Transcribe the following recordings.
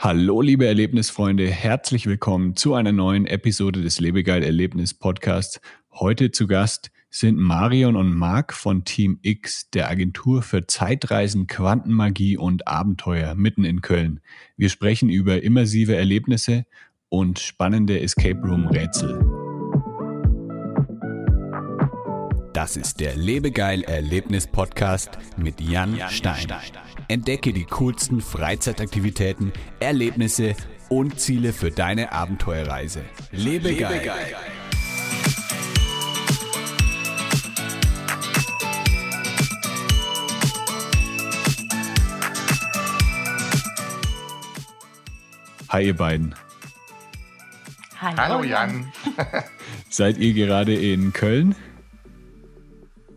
Hallo, liebe Erlebnisfreunde, herzlich willkommen zu einer neuen Episode des Lebegeil Erlebnis Podcasts. Heute zu Gast sind Marion und Marc von Team X, der Agentur für Zeitreisen, Quantenmagie und Abenteuer mitten in Köln. Wir sprechen über immersive Erlebnisse und spannende Escape Room Rätsel. Das ist der Lebegeil Erlebnis Podcast mit Jan Stein. Entdecke die coolsten Freizeitaktivitäten, Erlebnisse und Ziele für deine Abenteuerreise. Lebe, Lebe geil. geil. Hi ihr beiden. Hallo, Hallo Jan. Seid ihr gerade in Köln?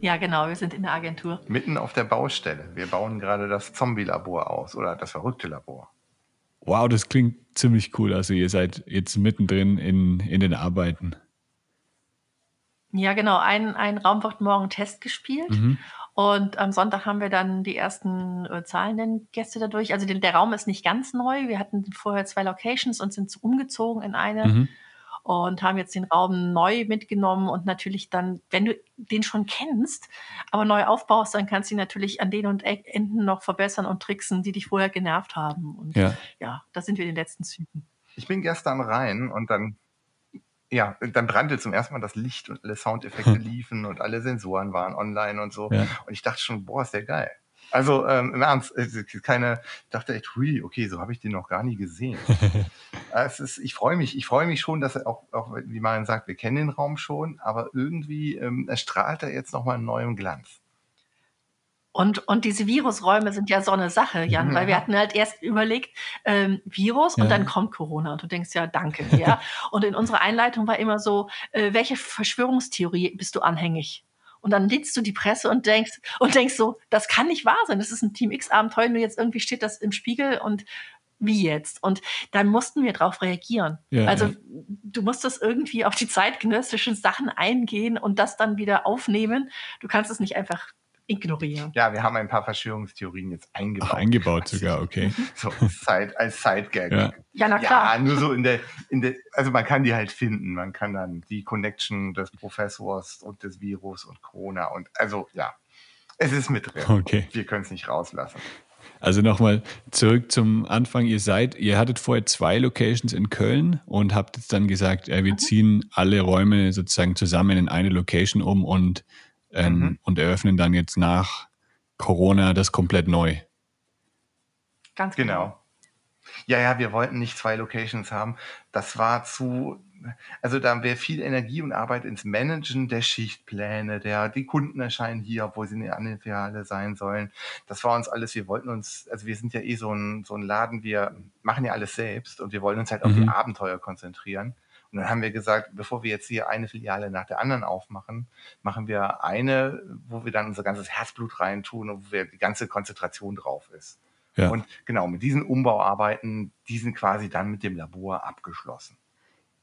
Ja, genau, wir sind in der Agentur. Mitten auf der Baustelle. Wir bauen gerade das Zombie-Labor aus oder das verrückte Labor. Wow, das klingt ziemlich cool. Also ihr seid jetzt mittendrin in, in den Arbeiten. Ja, genau. Ein, ein Raum wird morgen Test gespielt. Mhm. Und am Sonntag haben wir dann die ersten äh, zahlenden Gäste dadurch. Also den, der Raum ist nicht ganz neu. Wir hatten vorher zwei Locations und sind umgezogen in eine. Mhm und haben jetzt den Raum neu mitgenommen und natürlich dann, wenn du den schon kennst, aber neu aufbaust, dann kannst du ihn natürlich an den und Enden noch verbessern und tricksen, die dich vorher genervt haben. Und ja, ja da sind wir in den letzten Zügen. Ich bin gestern rein und dann ja, dann brannte zum ersten Mal das Licht und alle Soundeffekte liefen und alle Sensoren waren online und so. Ja. Und ich dachte schon, boah, ist der geil. Also ähm, im Ernst, keine, ich dachte echt, hui, okay, so habe ich den noch gar nie gesehen. es ist, ich freue mich, ich freue mich schon, dass er auch, auch, wie man sagt, wir kennen den Raum schon, aber irgendwie ähm, strahlt er jetzt nochmal einen neuen Glanz. Und, und diese Virusräume sind ja so eine Sache, Jan, ja. weil wir hatten halt erst überlegt, ähm, Virus ja. und dann kommt Corona und du denkst ja, danke, ja. und in unserer Einleitung war immer so, äh, welche Verschwörungstheorie bist du anhängig? Und dann liest du die Presse und denkst, und denkst so, das kann nicht wahr sein. Das ist ein Team X-Abenteuer, nur jetzt irgendwie steht das im Spiegel und wie jetzt? Und dann mussten wir darauf reagieren. Ja, also ja. du musstest irgendwie auf die zeitgenössischen Sachen eingehen und das dann wieder aufnehmen. Du kannst es nicht einfach ignorieren. Ja, wir haben ein paar Verschwörungstheorien jetzt eingebaut. Ach, eingebaut sogar, okay. So als, Side, als Side-Gag. Ja. ja, na klar. Ja, nur so in der, in der, also man kann die halt finden. Man kann dann die Connection des Professors und des Virus und Corona und, also ja, es ist mit drin. Okay. Wir können es nicht rauslassen. Also nochmal zurück zum Anfang. Ihr seid, ihr hattet vorher zwei Locations in Köln und habt jetzt dann gesagt, äh, wir mhm. ziehen alle Räume sozusagen zusammen in eine Location um und ähm, mhm. und eröffnen dann jetzt nach Corona das komplett neu. Ganz genau. genau. Ja, ja, wir wollten nicht zwei Locations haben. Das war zu, also da wäre viel Energie und Arbeit ins Managen der Schichtpläne, der, die Kunden erscheinen hier, obwohl sie in der anderen Filiale sein sollen. Das war uns alles, wir wollten uns, also wir sind ja eh so ein, so ein Laden, wir machen ja alles selbst und wir wollen uns halt auf mhm. die Abenteuer konzentrieren. Und dann haben wir gesagt, bevor wir jetzt hier eine Filiale nach der anderen aufmachen, machen wir eine, wo wir dann unser ganzes Herzblut reintun und wo wir die ganze Konzentration drauf ist. Ja. Und genau, mit diesen Umbauarbeiten, die sind quasi dann mit dem Labor abgeschlossen.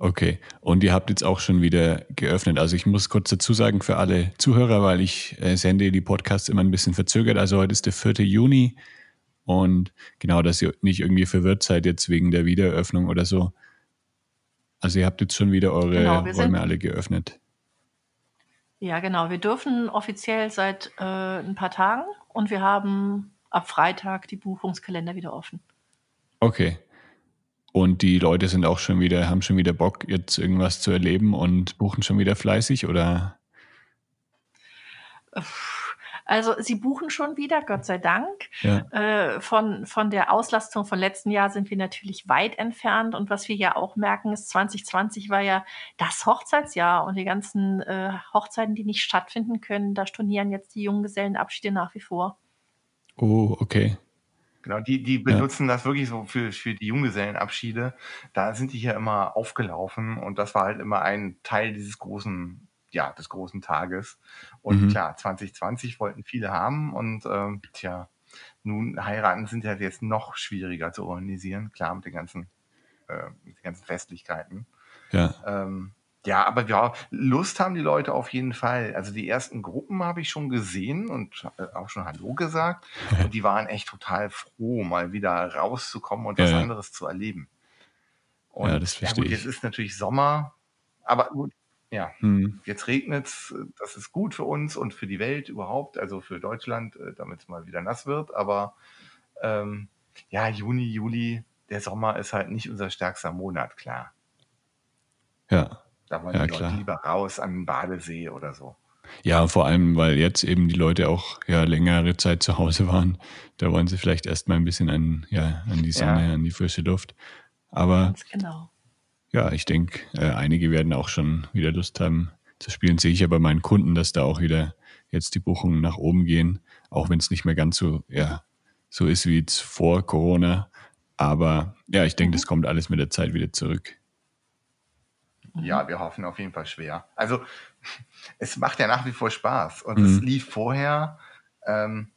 Okay, und ihr habt jetzt auch schon wieder geöffnet. Also ich muss kurz dazu sagen für alle Zuhörer, weil ich äh, sende die Podcasts immer ein bisschen verzögert. Also heute ist der 4. Juni und genau, dass ihr nicht irgendwie verwirrt seid jetzt wegen der Wiedereröffnung oder so. Also ihr habt jetzt schon wieder eure genau, Räume alle geöffnet. Ja, genau. Wir dürfen offiziell seit äh, ein paar Tagen und wir haben ab Freitag die Buchungskalender wieder offen. Okay. Und die Leute sind auch schon wieder, haben schon wieder Bock, jetzt irgendwas zu erleben und buchen schon wieder fleißig oder? Also sie buchen schon wieder, Gott sei Dank. Ja. Äh, von, von der Auslastung von letzten Jahr sind wir natürlich weit entfernt. Und was wir ja auch merken, ist, 2020 war ja das Hochzeitsjahr und die ganzen äh, Hochzeiten, die nicht stattfinden können, da stornieren jetzt die Junggesellenabschiede nach wie vor. Oh, okay. Genau, die, die benutzen ja. das wirklich so für, für die Junggesellenabschiede. Da sind die hier immer aufgelaufen und das war halt immer ein Teil dieses großen ja, des großen Tages. Und mhm. klar, 2020 wollten viele haben und ähm, tja, nun heiraten sind ja jetzt noch schwieriger zu organisieren, klar mit den ganzen, äh, mit den ganzen Festlichkeiten. Ja. Ähm, Ja, aber ja, Lust haben die Leute auf jeden Fall. Also die ersten Gruppen habe ich schon gesehen und äh, auch schon Hallo gesagt. Und die waren echt total froh, mal wieder rauszukommen und was Ja. anderes zu erleben. Und Ja, das ja verstehe gut, ich. jetzt ist natürlich Sommer, aber gut, ja, Hm. jetzt regnet's. Das ist gut für uns und für die Welt überhaupt, also für Deutschland, äh, damit es mal wieder nass wird. Aber ähm, ja, Juni, Juli, der Sommer ist halt nicht unser stärkster Monat, klar. Ja. Da wollen Ja, die Leute klar. lieber raus an den Badesee oder so. Ja, vor allem, weil jetzt eben die Leute auch ja längere Zeit zu Hause waren. Da wollen sie vielleicht erstmal ein bisschen an, ja, an die Sonne, Ja. an die frische Luft. Aber Ganz genau. Ja, ich denke, äh, einige werden auch schon wieder Lust haben zu spielen. Sehe ich ja bei meinen Kunden, dass da auch wieder jetzt die Buchungen nach oben gehen, auch wenn es nicht mehr ganz so, ja, so ist wie jetzt vor Corona. Aber ja, ich denke, das kommt alles mit der Zeit wieder zurück. Ja, wir hoffen auf jeden Fall schwer. Also es macht ja nach wie vor Spaß und Mhm. es lief vorher. Ähm,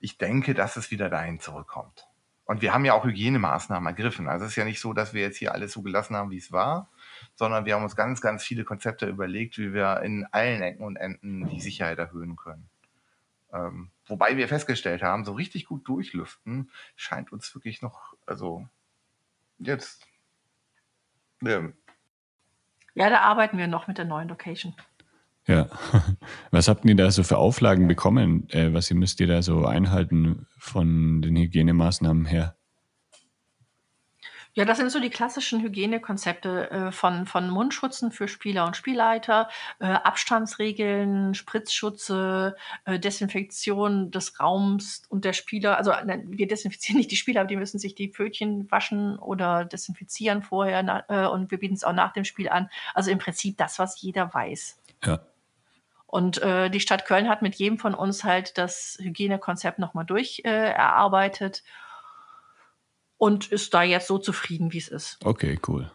ich denke, dass es wieder dahin zurückkommt. Und wir haben ja auch Hygienemaßnahmen ergriffen. Also es ist ja nicht so, dass wir jetzt hier alles so gelassen haben, wie es war, sondern wir haben uns ganz, ganz viele Konzepte überlegt, wie wir in allen Ecken und Enden die Sicherheit erhöhen können. Ähm, wobei wir festgestellt haben, so richtig gut durchlüften scheint uns wirklich noch, also jetzt, ähm, Ja, da arbeiten wir noch mit der neuen Location. Ja. Was habt ihr da so für Auflagen bekommen? Äh, was ihr müsst ihr da so einhalten von den Hygienemaßnahmen her? Ja, das sind so die klassischen Hygienekonzepte äh, von, von Mundschutzen für Spieler und Spielleiter, äh, Abstandsregeln, Spritzschutze, Desinfektion des Raums und der Spieler. Also ne, wir desinfizieren nicht die Spieler, aber die müssen sich die Pfötchen waschen oder desinfizieren vorher und wir bieten es auch nach dem Spiel an. Also im Prinzip das, was jeder weiß. Ja. Und äh, die Stadt Köln hat mit jedem von uns halt das Hygienekonzept nochmal durch äh, erarbeitet und ist da jetzt so zufrieden, wie es ist. Okay, cool.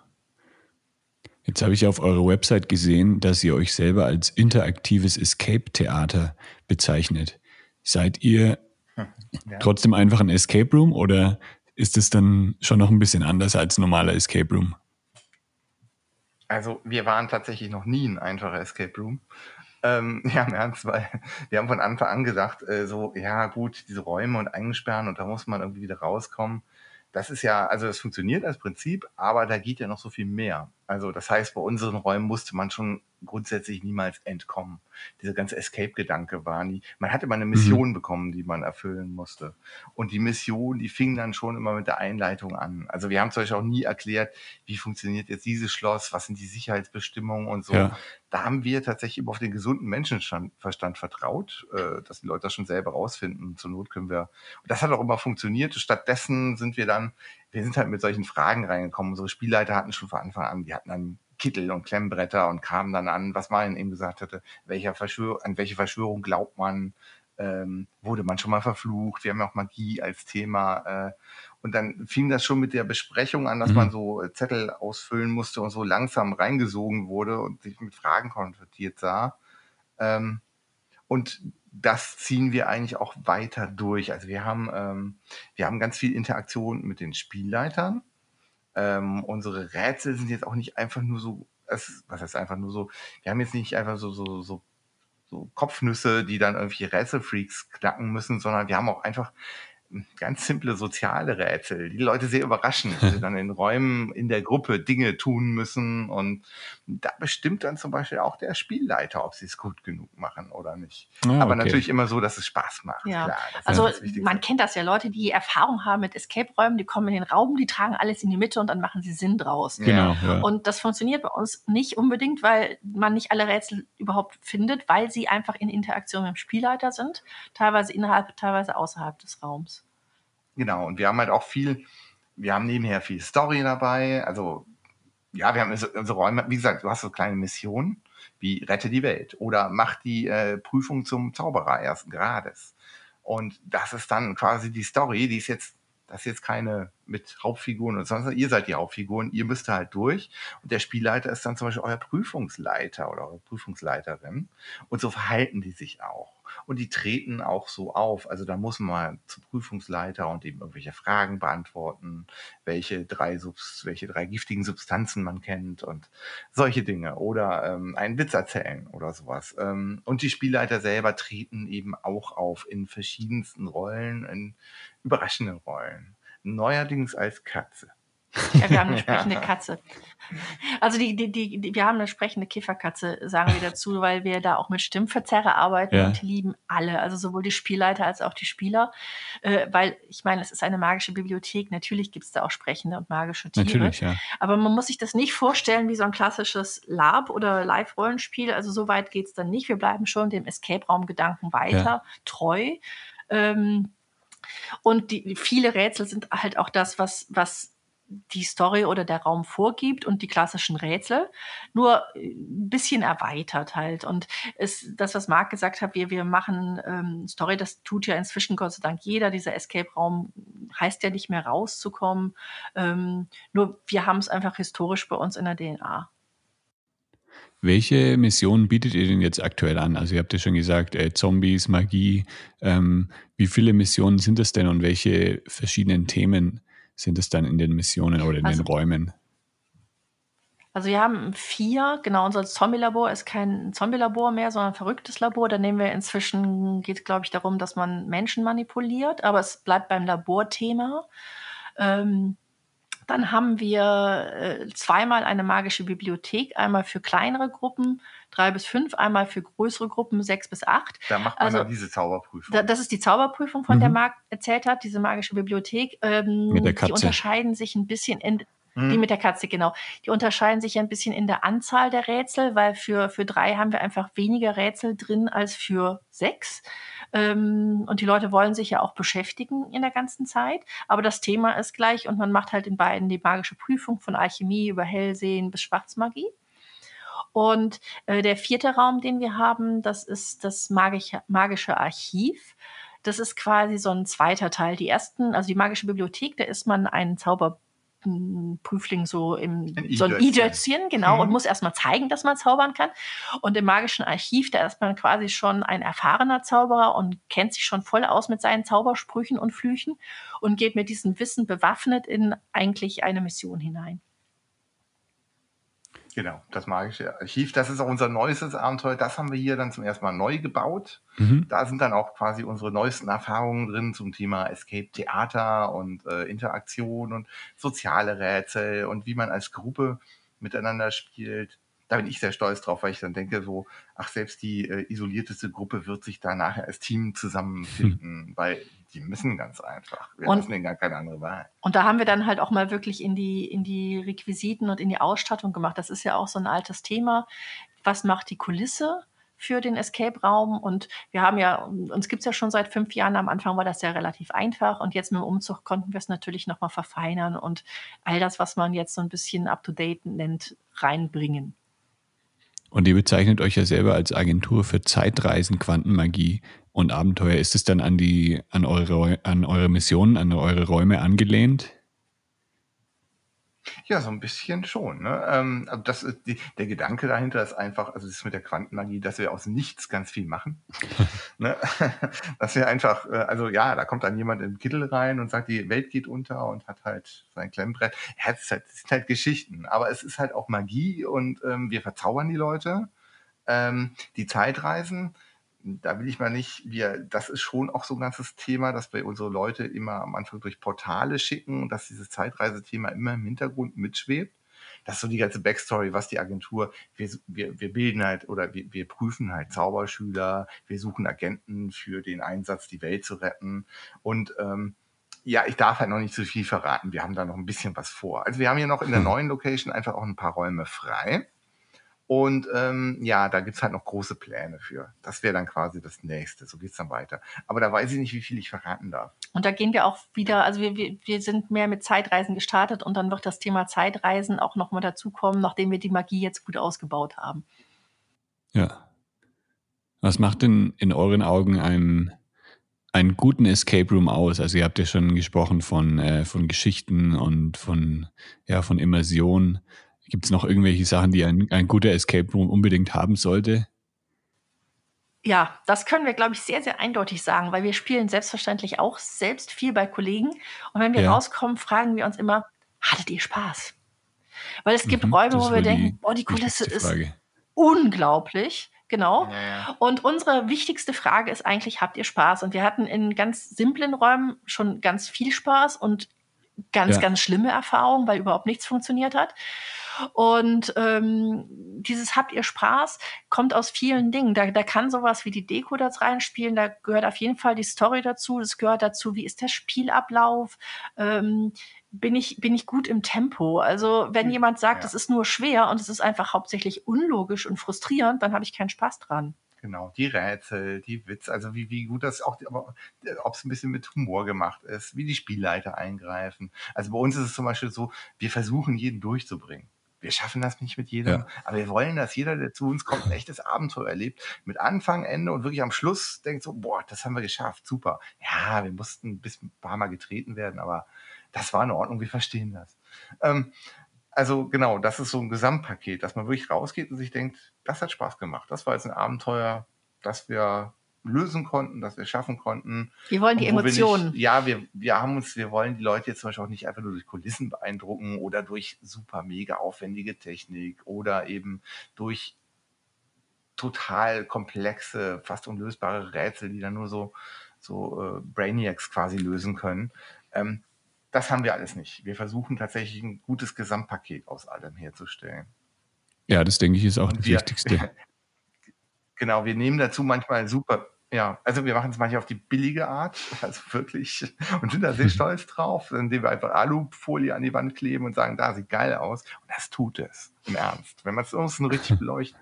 Jetzt habe ich auf eurer Website gesehen, dass ihr euch selber als interaktives Escape-Theater bezeichnet. Seid ihr Ja. trotzdem einfach ein Escape Room oder ist es dann schon noch ein bisschen anders als normaler Escape Room? Also wir waren tatsächlich noch nie ein einfacher Escape Room. Ähm, ja, im Ernst, weil wir haben von Anfang an gesagt, äh, so, ja gut, diese Räume und eingesperren und da muss man irgendwie wieder rauskommen. Das ist ja, also das funktioniert als Prinzip, aber da geht ja noch so viel mehr. Also das heißt, bei unseren Räumen musste man schon grundsätzlich niemals entkommen. Dieser ganze Escape-Gedanke war nie. Man hatte mal eine Mission bekommen, die man erfüllen musste. Und die Mission, die fing dann schon immer mit der Einleitung an. Also wir haben zum Beispiel auch nie erklärt, wie funktioniert jetzt dieses Schloss, was sind die Sicherheitsbestimmungen und so. Ja. Da haben wir tatsächlich immer auf den gesunden Menschenverstand vertraut, äh, dass die Leute das schon selber rausfinden. Zur Not können wir. Und das hat auch immer funktioniert. Stattdessen sind wir dann, wir sind halt mit solchen Fragen reingekommen. Unsere Spielleiter hatten schon von Anfang an, die hatten dann Kittel und Klemmbretter und kamen dann an, was Marian eben gesagt hatte, welcher Verschwör an welche Verschwörung glaubt man, ähm, wurde man schon mal verflucht, wir haben ja auch Magie als Thema. Äh, und dann fing das schon mit der Besprechung an, dass Mhm. man so äh, Zettel ausfüllen musste und so langsam reingesogen wurde und sich mit Fragen konfrontiert sah. Ähm, und das ziehen wir eigentlich auch weiter durch. Also wir haben, ähm, wir haben ganz viel Interaktion mit den Spielleitern. Ähm, unsere Rätsel sind jetzt auch nicht einfach nur so, es, was heißt einfach nur so, wir haben jetzt nicht einfach so, so, so, so Kopfnüsse, die dann irgendwie Rätselfreaks knacken müssen, sondern wir haben auch einfach ganz simple soziale Rätsel, die, die Leute sehr überraschen, die dann in Räumen in der Gruppe Dinge tun müssen und da bestimmt dann zum Beispiel auch der Spielleiter, ob sie es gut genug machen oder nicht. Ah, Aber okay. natürlich immer so, dass es Spaß macht. Ja. Klar, Also man kennt das ja, Leute, die Erfahrung haben mit Escape-Räumen, die kommen in den Raum, die tragen alles in die Mitte und dann machen sie Sinn draus. Ja. Genau, ja. Und das funktioniert bei uns nicht unbedingt, weil man nicht alle Rätsel überhaupt findet, weil sie einfach in Interaktion mit dem Spielleiter sind, teilweise innerhalb, teilweise außerhalb des Raums. Genau, und wir haben halt auch viel, wir haben nebenher viel Story dabei. Also, ja, wir haben unsere unsere Räume, wie gesagt, du hast so kleine Missionen, wie rette die Welt oder mach die äh, Prüfung zum Zauberer ersten Grades. Und das ist dann quasi die Story, die ist jetzt, das ist jetzt keine mit Hauptfiguren und sonst, ihr seid die Hauptfiguren, ihr müsst halt durch. Und der Spielleiter ist dann zum Beispiel euer Prüfungsleiter oder eure Prüfungsleiterin. Und so verhalten die sich auch. Und die treten auch so auf. Also da muss man zu Prüfungsleiter und eben irgendwelche Fragen beantworten, welche drei, welche drei giftigen Substanzen man kennt und solche Dinge. Oder ähm, einen Witz erzählen oder sowas. Ähm, und die Spielleiter selber treten eben auch auf in verschiedensten Rollen, in überraschenden Rollen. Neuerdings als Katze. Ja, wir haben eine sprechende Katze. Also die, die, die, wir haben eine sprechende Kifferkatze, sagen wir dazu, weil wir da auch mit Stimmverzerrer arbeiten ja. und die lieben alle, also sowohl die Spielleiter als auch die Spieler. Äh, weil ich meine, es ist eine magische Bibliothek, natürlich gibt es da auch sprechende und magische Tiere. Natürlich, ja. Aber man muss sich das nicht vorstellen wie so ein klassisches Lab oder Live-Rollenspiel. Also so weit geht es dann nicht. Wir bleiben schon dem Escape-Raum-Gedanken weiter ja. treu. Ähm, und die, viele Rätsel sind halt auch das, was, was die Story oder der Raum vorgibt und die klassischen Rätsel, nur äh, ein bisschen erweitert halt. Und es, das, was Marc gesagt hat, wir, wir machen ähm, Story, das tut ja inzwischen Gott sei Dank jeder. Dieser Escape-Raum heißt ja nicht mehr rauszukommen. Ähm, nur wir haben es einfach historisch bei uns in der DNA. Welche Missionen bietet ihr denn jetzt aktuell an? Also ihr habt ja schon gesagt, äh, Zombies, Magie. Ähm, wie viele Missionen sind es denn und welche verschiedenen Themen sind es dann in den Missionen oder in also, den Räumen? Also wir haben vier, genau, unser Zombie-Labor ist kein Zombie-Labor mehr, sondern ein verrücktes Labor. Da nehmen wir inzwischen, geht es glaube ich darum, dass man Menschen manipuliert, aber es bleibt beim Laborthema. Ähm, dann haben wir äh, zweimal eine magische Bibliothek, einmal für kleinere Gruppen, drei bis fünf, einmal für größere Gruppen, sechs bis acht. Da macht man also, dann diese Zauberprüfung. Da, das ist die Zauberprüfung, von mhm. der Marc erzählt hat, diese magische Bibliothek. Ähm, mit der Katze. Die unterscheiden sich ein bisschen in. Die mit der Katze, genau. Die unterscheiden sich ein bisschen in der Anzahl der Rätsel, weil für, für drei haben wir einfach weniger Rätsel drin als für sechs. Ähm, und die Leute wollen sich ja auch beschäftigen in der ganzen Zeit. Aber das Thema ist gleich und man macht halt in beiden die magische Prüfung von Alchemie über Hellsehen bis Schwarzmagie. Und äh, der vierte Raum, den wir haben, das ist das magische, magische Archiv. Das ist quasi so ein zweiter Teil. Die ersten, also die magische Bibliothek, da ist man ein Zauberprüfling so im ein so ein I-Dötzchen, genau, mhm. und muss erstmal zeigen, dass man zaubern kann. Und im magischen Archiv, da ist man quasi schon ein erfahrener Zauberer und kennt sich schon voll aus mit seinen Zaubersprüchen und Flüchen und geht mit diesem Wissen bewaffnet in eigentlich eine Mission hinein. Genau, das magische Archiv. Das ist auch unser neuestes Abenteuer. Das haben wir hier dann zum ersten Mal neu gebaut. Mhm. Da sind dann auch quasi unsere neuesten Erfahrungen drin zum Thema Escape Theater und äh, Interaktion und soziale Rätsel und wie man als Gruppe miteinander spielt da bin ich sehr stolz drauf, weil ich dann denke so, ach, selbst die äh, isolierteste Gruppe wird sich da nachher als Team zusammenfinden, hm. weil die müssen ganz einfach. Wir und, lassen denen gar keine andere Wahl. Und da haben wir dann halt auch mal wirklich in die, in die Requisiten und in die Ausstattung gemacht. Das ist ja auch so ein altes Thema. Was macht die Kulisse? für den Escape-Raum. Und wir haben ja, uns gibt es ja schon seit fünf Jahren. Am Anfang war das ja relativ einfach. Und jetzt mit dem Umzug konnten wir es natürlich nochmal verfeinern und all das, was man jetzt so ein bisschen up-to-date nennt, reinbringen. Und ihr bezeichnet euch ja selber als Agentur für Zeitreisen, Quantenmagie und Abenteuer. Ist es dann an die, an eure, an eure Missionen, an eure Räume angelehnt? Ja, so ein bisschen schon. Ne? Ähm, also das ist die, der Gedanke dahinter ist einfach, also das ist mit der Quantenmagie, dass wir aus nichts ganz viel machen. ne? Dass wir einfach, äh, also ja, da kommt dann jemand im Kittel rein und sagt, die Welt geht unter und hat halt sein Klemmbrett. Ja, das, halt, das sind halt Geschichten, aber es ist halt auch Magie und ähm, wir verzaubern die Leute. Ähm, die Zeitreisen, da will ich mal nicht, wir, das ist schon auch so ein ganzes Thema, dass wir unsere Leute immer am Anfang durch Portale schicken und dass dieses Zeitreisethema immer im Hintergrund mitschwebt. Das ist so die ganze Backstory, was die Agentur, wir, wir, wir bilden halt oder wir, wir prüfen halt Zauberschüler, wir suchen Agenten für den Einsatz, die Welt zu retten. Und ähm, ja, ich darf halt noch nicht zu viel verraten. Wir haben da noch ein bisschen was vor. Also wir haben hier noch in der hm. neuen Location einfach auch ein paar Räume frei. Und ähm, ja, da gibt's halt noch große Pläne für. Das wäre dann quasi das nächste. So geht's dann weiter. Aber da weiß ich nicht, wie viel ich verraten darf. Und da gehen wir auch wieder, also wir, wir, wir sind mehr mit Zeitreisen gestartet und dann wird das Thema Zeitreisen auch nochmal dazukommen, nachdem wir die Magie jetzt gut ausgebaut haben. Ja. Was macht denn in euren Augen einen, einen guten Escape Room aus? Also ihr habt ja schon gesprochen von, äh, von Geschichten und von, ja, von Immersion. Gibt es noch irgendwelche Sachen, die ein, ein guter Escape Room unbedingt haben sollte? Ja, das können wir, glaube ich, sehr, sehr eindeutig sagen, weil wir spielen selbstverständlich auch selbst viel bei Kollegen. Und wenn wir ja. rauskommen, fragen wir uns immer, hattet ihr Spaß? Weil es gibt mhm, Räume, wo wir denken, oh, die Kulisse ist unglaublich. Genau. Ja, ja. Und unsere wichtigste Frage ist eigentlich, habt ihr Spaß? Und wir hatten in ganz simplen Räumen schon ganz viel Spaß und ganz, ja. ganz schlimme Erfahrungen, weil überhaupt nichts funktioniert hat. Und ähm, dieses Habt ihr Spaß kommt aus vielen Dingen. Da, da kann sowas wie die Deko da reinspielen, da gehört auf jeden Fall die Story dazu, das gehört dazu, wie ist der Spielablauf, ähm, bin ich, bin ich gut im Tempo. Also wenn hm, jemand sagt, es ist nur schwer und es ist einfach hauptsächlich unlogisch und frustrierend, dann habe ich keinen Spaß dran. Genau, die Rätsel, die Witz, also wie, wie gut das auch, ob es ein bisschen mit Humor gemacht ist, wie die Spielleiter eingreifen. Also bei uns ist es zum Beispiel so, wir versuchen jeden durchzubringen. Wir schaffen das nicht mit jedem, ja. aber wir wollen, dass jeder, der zu uns kommt, ein echtes Abenteuer erlebt. Mit Anfang, Ende und wirklich am Schluss denkt so, boah, das haben wir geschafft, super. Ja, wir mussten ein bisschen ein paar Mal getreten werden, aber das war in Ordnung, wir verstehen das. Ähm, also genau, das ist so ein Gesamtpaket, dass man wirklich rausgeht und sich denkt, das hat Spaß gemacht. Das war jetzt ein Abenteuer, das wir lösen konnten, das wir schaffen konnten. Wir wollen die Emotionen. Nicht, ja, wir, wir haben uns, wir wollen die Leute jetzt zum Beispiel auch nicht einfach nur durch Kulissen beeindrucken oder durch super mega aufwendige Technik oder eben durch total komplexe, fast unlösbare Rätsel, die dann nur so, so äh, Brainiacs quasi lösen können. Ähm, das haben wir alles nicht. Wir versuchen tatsächlich ein gutes Gesamtpaket aus allem herzustellen. Ja, das denke ich ist auch Und das wir, Wichtigste. genau, wir nehmen dazu manchmal super, ja, also wir machen es manchmal auf die billige Art, also wirklich, und sind da sehr stolz drauf, indem wir einfach Alufolie an die Wand kleben und sagen, da sieht geil aus. Und das tut es, im Ernst, wenn man es uns richtig beleuchten.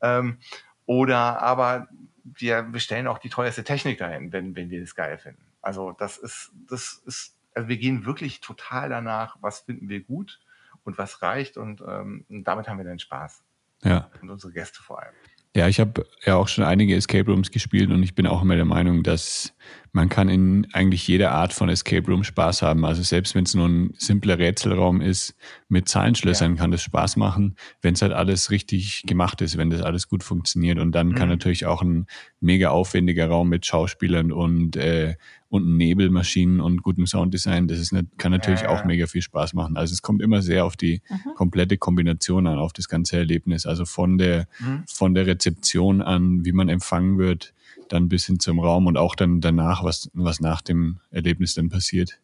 ähm, oder aber wir, wir stellen auch die teuerste Technik dahin, wenn, wenn wir das geil finden. Also das ist, das ist also wir gehen wirklich total danach, was finden wir gut und was reicht und, ähm, und damit haben wir dann Spaß. Ja. Und unsere Gäste vor allem. Ja, ich habe ja auch schon einige Escape Rooms gespielt und ich bin auch immer der Meinung, dass man kann in eigentlich jeder Art von Escape Room Spaß haben. Also selbst wenn es nur ein simpler Rätselraum ist, mit Zahlenschlössern ja. kann das Spaß machen, wenn es halt alles richtig gemacht ist, wenn das alles gut funktioniert. Und dann mhm. kann natürlich auch ein mega aufwendiger Raum mit Schauspielern und äh, und Nebelmaschinen und gutem Sounddesign, das ist nicht, kann natürlich auch mega viel Spaß machen. Also es kommt immer sehr auf die mhm. komplette Kombination an, auf das ganze Erlebnis. Also von der, mhm. von der Rezeption an, wie man empfangen wird, dann bis hin zum Raum und auch dann danach, was, was nach dem Erlebnis dann passiert.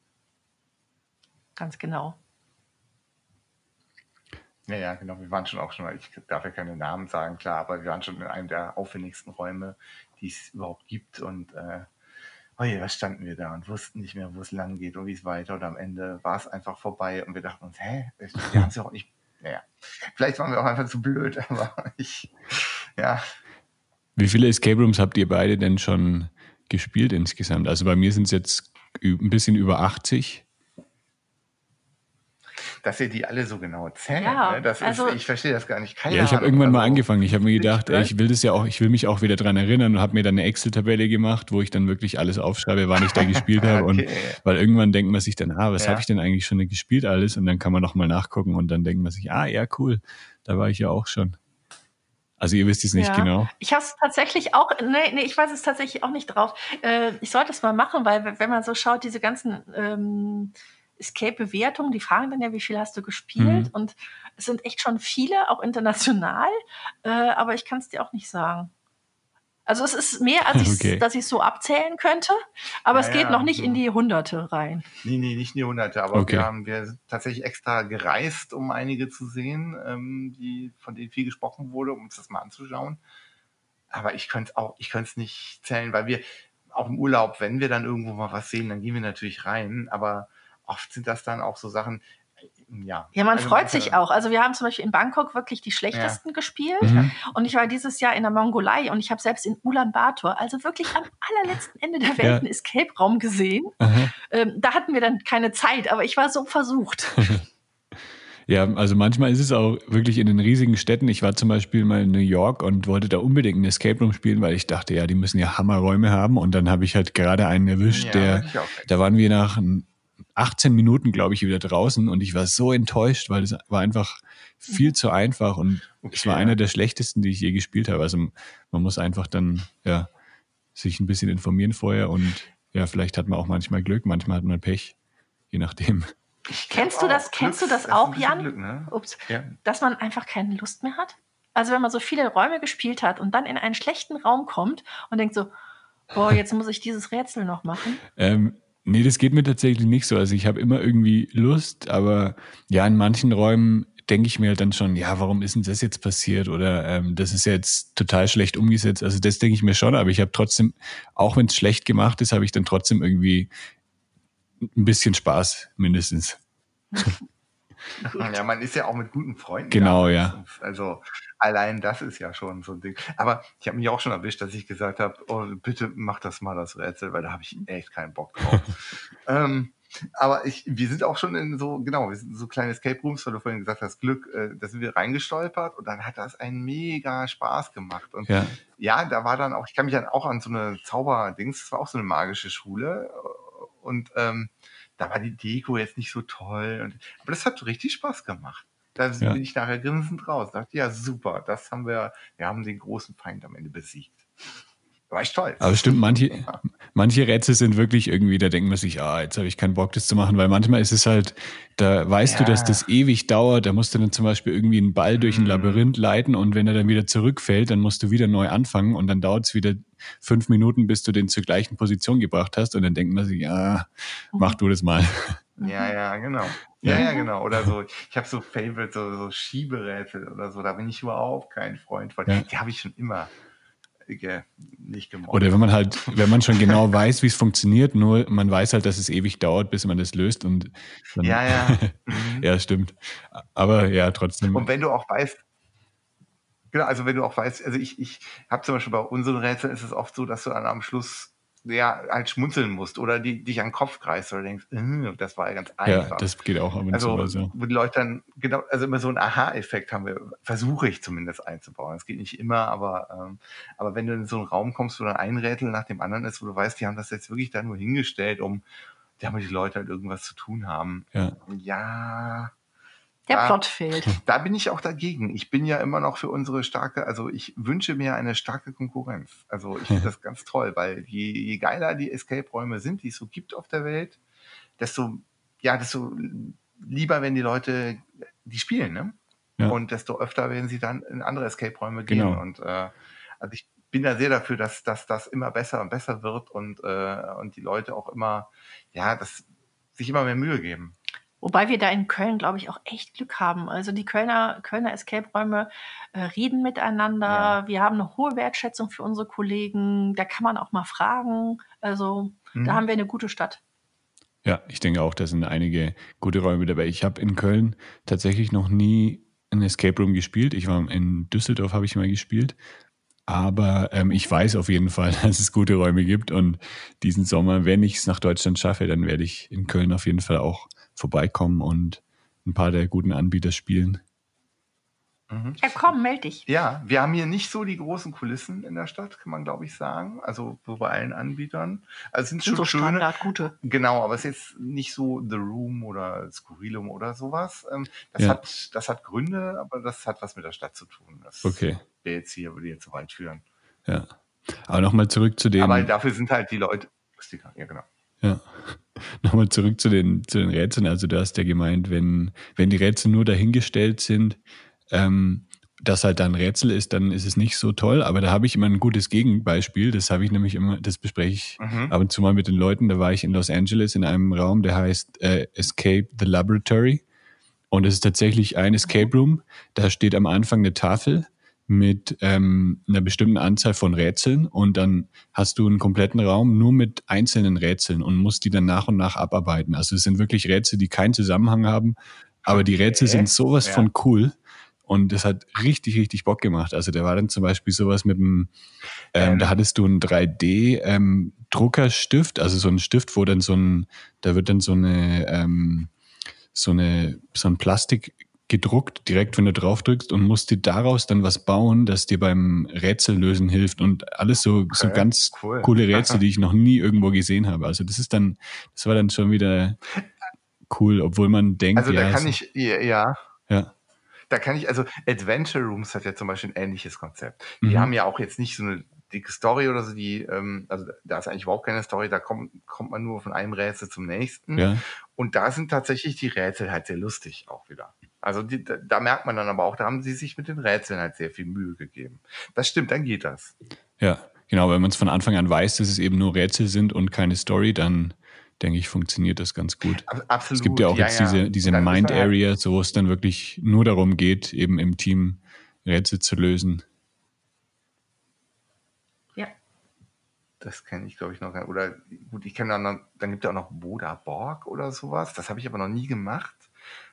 Ganz genau. Ja, ja, genau. Wir waren schon auch schon, ich darf ja keine Namen sagen, klar, aber wir waren schon in einem der aufwendigsten Räume, die es überhaupt gibt und äh, oh je, was standen wir da und wussten nicht mehr, wo es lang geht und wie es weiter. Und am Ende war es einfach vorbei und wir dachten uns, hä, wir haben es ja auch nicht. Naja, vielleicht waren wir auch einfach zu blöd, aber ich, ja. Wie viele Escape Rooms habt ihr beide denn schon gespielt insgesamt? Also bei mir sind es jetzt ein bisschen über 80 dass ihr die alle so genau zählt. Ja, ne? das also, ist, ich verstehe das gar nicht. Keine ja, ich habe irgendwann also, mal angefangen. Ich habe mir gedacht, ey, ich will das ja auch, ich will mich auch wieder dran erinnern und habe mir dann eine Excel-Tabelle gemacht, wo ich dann wirklich alles aufschreibe, wann ich da gespielt habe. okay. Und weil irgendwann denkt man sich dann, ah, was ja. habe ich denn eigentlich schon gespielt alles? Und dann kann man nochmal nachgucken und dann denkt man sich, ah, ja, cool, da war ich ja auch schon. Also ihr wisst es nicht ja. genau. Ich habe es tatsächlich auch, nee, nee, ich weiß es tatsächlich auch nicht drauf. Äh, ich sollte es mal machen, weil wenn man so schaut, diese ganzen ähm, Escape-Bewertungen, die fragen dann ja, wie viel hast du gespielt? Mhm. Und es sind echt schon viele, auch international, äh, aber ich kann es dir auch nicht sagen. Also es ist mehr, als ich, okay. dass ich so abzählen könnte, aber ja, es geht ja, noch nicht so. in die Hunderte rein. Nee, nee, nicht in die Hunderte, aber okay. wir haben wir tatsächlich extra gereist, um einige zu sehen, ähm, die, von denen viel gesprochen wurde, um uns das mal anzuschauen. Aber ich könnte es auch, ich könnte es nicht zählen, weil wir auch im Urlaub, wenn wir dann irgendwo mal was sehen, dann gehen wir natürlich rein, aber oft sind das dann auch so Sachen, äh, ja. Ja, man also, freut sich auch. Also wir haben zum Beispiel in Bangkok wirklich die schlechtesten ja. gespielt. Mhm. Und ich war dieses Jahr in der Mongolei und ich habe selbst in Ulaanbaatar, also wirklich am allerletzten Ende der Welt, ja. einen Escape-Raum gesehen. Ähm, da hatten wir dann keine Zeit, aber ich war so versucht. Ja, also manchmal ist es auch wirklich in den riesigen Städten. Ich war zum Beispiel mal in New York und wollte da unbedingt ein Escape Room spielen, weil ich dachte, ja, die müssen ja Hammerräume haben. Und dann habe ich halt gerade einen erwischt, ja, der, da waren wir nach 18 Minuten, glaube ich, wieder draußen und ich war so enttäuscht, weil es war einfach viel mhm. zu einfach und okay, es war einer der schlechtesten, die ich je gespielt habe. Also man muss einfach dann ja sich ein bisschen informieren vorher und ja, vielleicht hat man auch manchmal Glück, manchmal hat man Pech, je nachdem. Kennst du das, kennst du das, das auch, Jan? Glück, ne? Ups, ja. Dass man einfach keine Lust mehr hat? Also wenn man so viele Räume gespielt hat und dann in einen schlechten Raum kommt und denkt so, boah, jetzt muss ich dieses Rätsel noch machen. Ähm, nee, das geht mir tatsächlich nicht so. Also ich habe immer irgendwie Lust, aber ja, in manchen Räumen denke ich mir halt dann schon, ja, warum ist denn das jetzt passiert? Oder ähm, das ist jetzt total schlecht umgesetzt. Also das denke ich mir schon, aber ich habe trotzdem, auch wenn es schlecht gemacht ist, habe ich dann trotzdem irgendwie ein bisschen Spaß, mindestens. ja, man ist ja auch mit guten Freunden. Genau, ja. Also allein das ist ja schon so ein Ding. Aber ich habe mich auch schon erwischt, dass ich gesagt habe, oh, bitte mach das mal das Rätsel, weil da habe ich echt keinen Bock drauf. ähm, aber ich, wir sind auch schon in so, genau, wir sind so kleine Escape Rooms, weil du vorhin gesagt hast, Glück, äh, da sind wir reingestolpert und dann hat das einen mega Spaß gemacht. Und ja, ja da war dann auch, ich kann mich dann auch an so eine Zauberdings, das war auch so eine magische Schule und ähm, da war die Deko jetzt nicht so toll. Und, aber das hat richtig Spaß gemacht. Da ja. bin ich nachher grinsend raus. Da dachte, ja, super, das haben wir, wir haben den großen Feind am Ende besiegt. War echt toll. Aber stimmt, manche, manche Rätsel sind wirklich irgendwie, da denkt man sich, ah, jetzt habe ich keinen Bock, das zu machen, weil manchmal ist es halt, da weißt ja. du, dass das ewig dauert, da musst du dann zum Beispiel irgendwie einen Ball durch ein mhm. Labyrinth leiten und wenn er dann wieder zurückfällt, dann musst du wieder neu anfangen und dann dauert es wieder fünf Minuten, bis du den zur gleichen Position gebracht hast und dann denkt man sich, ja, mach du das mal. Ja, ja, genau. Ja, ja, genau. Oder so, ich habe so Favorite, so, so Schieberätsel oder so, da bin ich überhaupt kein Freund von. Ja. Die habe ich schon immer nicht gemocht. Oder wenn man halt, wenn man schon genau weiß, wie es funktioniert, nur man weiß halt, dass es ewig dauert, bis man das löst und dann, ja, ja. Mhm. ja, stimmt. Aber ja, trotzdem. Und wenn du auch weißt, genau, also wenn du auch weißt, also ich, ich habe zum Beispiel bei unseren Rätseln ist es oft so, dass du dann am Schluss ja, halt schmunzeln musst oder die, dich an den Kopf kreist oder denkst, äh, das war ja ganz einfach. Ja, das geht auch am Also, so. wo die Leute dann, genau, also immer so einen Aha-Effekt haben wir, versuche ich zumindest einzubauen. Es geht nicht immer, aber, ähm, aber wenn du in so einen Raum kommst, wo dann ein Rätsel nach dem anderen ist, wo du weißt, die haben das jetzt wirklich da nur hingestellt, um damit die Leute halt irgendwas zu tun haben. Ja. Ja, der da, Plot fehlt. Da bin ich auch dagegen. Ich bin ja immer noch für unsere starke, also ich wünsche mir eine starke Konkurrenz. Also ich finde das ganz toll, weil je, je geiler die Escape-Räume sind, die es so gibt auf der Welt, desto, ja, desto lieber, wenn die Leute die spielen, ne? Ja. Und desto öfter werden sie dann in andere Escape-Räume gehen. Genau. Und äh, also ich bin da sehr dafür, dass, dass das immer besser und besser wird und, äh, und die Leute auch immer, ja, das sich immer mehr Mühe geben. Wobei wir da in Köln, glaube ich, auch echt Glück haben. Also die Kölner, Kölner Escape-Räume äh, reden miteinander. Ja. Wir haben eine hohe Wertschätzung für unsere Kollegen. Da kann man auch mal fragen. Also mhm. da haben wir eine gute Stadt. Ja, ich denke auch, da sind einige gute Räume dabei. Ich habe in Köln tatsächlich noch nie ein Escape Room gespielt. Ich war in Düsseldorf, habe ich mal gespielt. Aber ähm, ich weiß auf jeden Fall, dass es gute Räume gibt. Und diesen Sommer, wenn ich es nach Deutschland schaffe, dann werde ich in Köln auf jeden Fall auch vorbeikommen und ein paar der guten Anbieter spielen. Mhm. Ja, komm, melde dich. Ja, wir haben hier nicht so die großen Kulissen in der Stadt, kann man glaube ich sagen. Also so bei allen Anbietern. Also sind, sind schon so schöne. Standard, gute. Genau, aber es ist jetzt nicht so The Room oder Skurrilum oder sowas. Ähm, das, ja. hat, das hat Gründe, aber das hat was mit der Stadt zu tun. Das okay. wäre jetzt hier, würde jetzt so weit führen. Ja. Aber nochmal zurück zu dem. Aber dafür sind halt die Leute. Ja, genau. Ja. Nochmal zurück zu den, zu den Rätseln. Also du hast ja gemeint, wenn, wenn die Rätsel nur dahingestellt sind, ähm, dass halt dann Rätsel ist, dann ist es nicht so toll. Aber da habe ich immer ein gutes Gegenbeispiel. Das habe ich nämlich immer, das bespreche ich mhm. ab und zu mal mit den Leuten. Da war ich in Los Angeles in einem Raum, der heißt äh, Escape the Laboratory. Und es ist tatsächlich ein Escape Room. Da steht am Anfang eine Tafel mit ähm, einer bestimmten Anzahl von Rätseln und dann hast du einen kompletten Raum nur mit einzelnen Rätseln und musst die dann nach und nach abarbeiten. Also es sind wirklich Rätsel, die keinen Zusammenhang haben, aber die Rätsel sind sowas ja. von cool und das hat richtig, richtig Bock gemacht. Also da war dann zum Beispiel sowas mit dem, ähm, ähm. da hattest du einen 3D ähm, also so ein Stift, wo dann so ein, da wird dann so eine ähm, so eine so ein Plastik gedruckt, direkt wenn du drauf drückst und musst dir daraus dann was bauen, das dir beim Rätsellösen hilft und alles so, okay, so ganz cool. coole Rätsel, die ich noch nie irgendwo gesehen habe. Also das ist dann, das war dann schon wieder cool, obwohl man denkt, Also da ja, kann ich, ja, ja. ja, Da kann ich, also Adventure Rooms hat ja zum Beispiel ein ähnliches Konzept. Die Mhm. haben ja auch jetzt nicht so eine dicke Story oder so, die, ähm, also da ist eigentlich überhaupt keine Story, da kommt, kommt man nur von einem Rätsel zum nächsten. ja, Und da sind tatsächlich die Rätsel halt sehr lustig auch wieder. Also die, da, merkt man dann aber auch, da haben sie sich mit den Rätseln halt sehr viel Mühe gegeben. Das stimmt, dann geht das. ja, genau. Wenn man es von Anfang an weiß, dass es eben nur Rätsel sind und keine Story, dann denke ich, funktioniert das ganz gut. Ab- Absolut. Es gibt ja auch jetzt diese, diese dann Mind halt- Area, so wo es dann wirklich nur darum geht, eben im Team Rätsel zu lösen. Das kenne ich, glaube ich, noch. gar- Oder gut, ich kenne dann, noch- dann gibt es auch noch Boda Borg oder sowas. Das habe ich aber noch nie gemacht.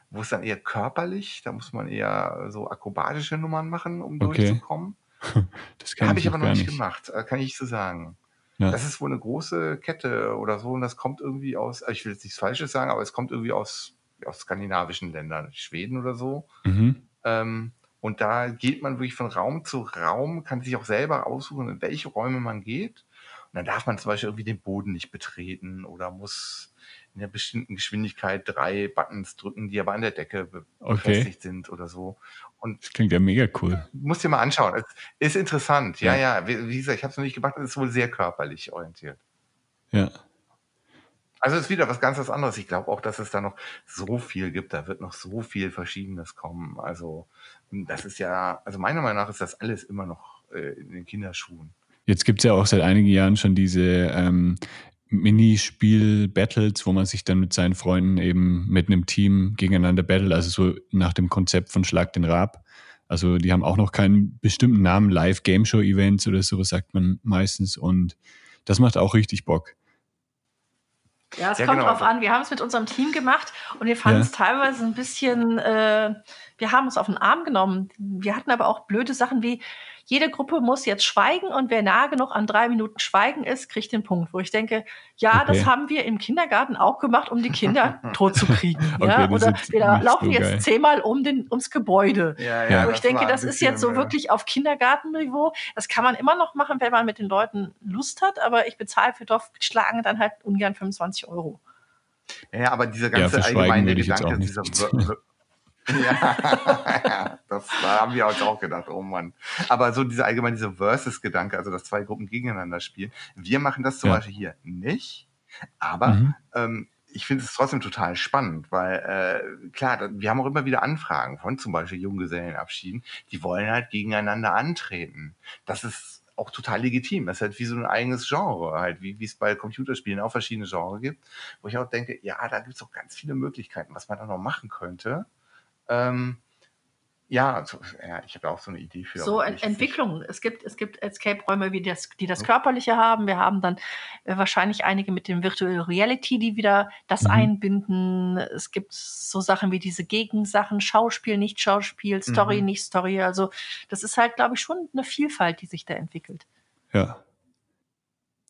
Wo es dann eher körperlich, da muss man eher so akrobatische Nummern machen, um Okay. durchzukommen. Das Habe ich ich aber noch nicht nicht. gemacht, äh, kann ich so sagen. Ja. Das ist wohl eine große Kette oder so und das kommt irgendwie aus, ich will jetzt nichts Falsches sagen, aber es kommt irgendwie aus, aus skandinavischen Ländern, Schweden oder so. Mhm. Ähm, und da geht man wirklich von Raum zu Raum, kann sich auch selber aussuchen, in welche Räume man geht. Und dann darf man zum Beispiel irgendwie den Boden nicht betreten oder muss in einer bestimmten Geschwindigkeit drei Buttons drücken, die aber an der Decke Okay. befestigt sind oder so. Und Das klingt ja mega cool. musst dir mal anschauen. Es ist interessant. Ja, Ja. ja. Wie, wie gesagt, ich habe es noch nicht gemacht. Es ist wohl sehr körperlich orientiert. Ja. Also es ist wieder was ganz was anderes. Ich glaube auch, dass es da noch so viel gibt. Da wird noch so viel Verschiedenes kommen. Also das ist ja, also meiner Meinung nach ist das alles immer noch äh, in den Kinderschuhen. Jetzt gibt es ja auch seit einigen Jahren schon diese ähm, Minispiel-Battles, wo man sich dann mit seinen Freunden eben mit einem Team gegeneinander battelt, also so nach dem Konzept von Schlag den Rab. Also die haben auch noch keinen bestimmten Namen, Live-Game-Show-Events oder sowas sagt man meistens und das macht auch richtig Bock. Ja, es Ja, kommt genau. drauf an. Wir haben es mit unserem Team gemacht und wir fanden Ja. es teilweise ein bisschen, äh, wir haben uns auf den Arm genommen. Wir hatten aber auch blöde Sachen wie, jede Gruppe muss jetzt schweigen und wer nah genug an drei Minuten Schweigen ist, kriegt den Punkt. Wo ich denke, ja, Okay. das haben wir im Kindergarten auch gemacht, um die Kinder tot zu kriegen. Okay, ja? Oder wir laufen so jetzt geil. zehnmal um den, ums Gebäude. Ja, Ja. Wo ich denke, das ist jetzt so wirklich auf Kindergartenniveau. Das kann man immer noch machen, wenn man mit den Leuten Lust hat, aber ich bezahle für Dorfschlagen dann halt ungern 25 Euro. Ja, aber dieser Ja, ganze Schweigen allgemeine Gedanke, dieser ja, das da haben wir uns auch gedacht, oh Mann. Aber so dieser allgemeine dieser Versus-Gedanke, also dass zwei Gruppen gegeneinander spielen. Wir machen das zum Ja. Beispiel hier nicht, aber Mhm. ähm, ich finde es trotzdem total spannend, weil äh, klar, wir haben auch immer wieder Anfragen von zum Beispiel Junggesellenabschieden, die wollen halt gegeneinander antreten. Das ist auch total legitim. Das ist halt wie so ein eigenes Genre, halt wie wie es bei Computerspielen auch verschiedene Genres gibt, wo ich auch denke, ja, da gibt es auch ganz viele Möglichkeiten, was man da noch machen könnte. Ähm, ja, also, ja, ich habe auch so eine Idee für. So Entwicklungen. Es gibt, es gibt Escape-Räume, wie das, die das Körperliche haben. Wir haben dann äh, wahrscheinlich einige mit dem Virtual Reality, die wieder das Mhm. einbinden. Es gibt so Sachen wie diese Gegensachen, Schauspiel, nicht Schauspiel, Story, Mhm. nicht Story. Also das ist halt, glaube ich, schon eine Vielfalt, die sich da entwickelt. Ja.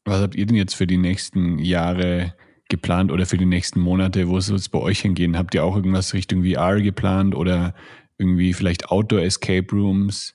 Was habt ihr denn jetzt für die nächsten Jahre geplant oder für die nächsten Monate? Wo soll es bei euch hingehen? Habt ihr auch irgendwas Richtung VR geplant oder irgendwie vielleicht Outdoor Escape Rooms?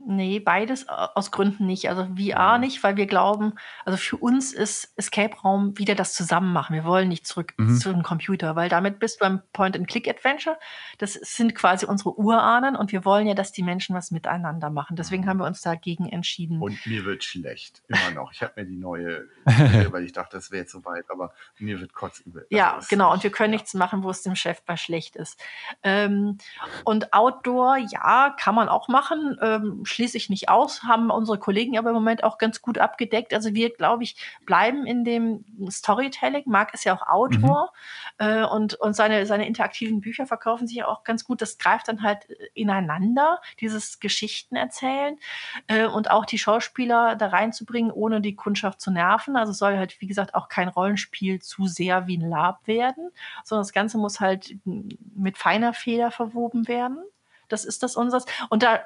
Nee, beides aus Gründen nicht. Also VR Mhm. nicht, weil wir glauben, also für uns ist Escape Raum wieder das Zusammenmachen. Wir wollen nicht zurück Mhm. zu dem Computer, weil damit bist du beim Point-and-Click-Adventure. Das sind quasi unsere Urahnen und wir wollen ja, dass die Menschen was miteinander machen. Deswegen haben wir uns dagegen entschieden. Und mir wird schlecht, immer noch. Ich habe mir die neue, weil ich dachte, das wäre jetzt soweit, aber mir wird kotzübel. Ja, Also es- genau. Und wir können ja. nichts machen, wo es dem Chef bei schlecht ist. Ähm, und Outdoor, ja, kann man auch machen. Ähm, schließe ich nicht aus, haben unsere Kollegen aber im Moment auch ganz gut abgedeckt. Also wir, glaube ich, bleiben in dem Storytelling. Marc ist ja auch Autor äh, und, und seine, seine interaktiven Bücher verkaufen sich ja auch ganz gut. Das greift dann halt ineinander, dieses Geschichten erzählen äh, und auch die Schauspieler da reinzubringen, ohne die Kundschaft zu nerven. Also es soll halt, wie gesagt, auch kein Rollenspiel zu sehr wie ein Lab werden, sondern das Ganze muss halt mit feiner Feder verwoben werden. Das ist das unseres. Und da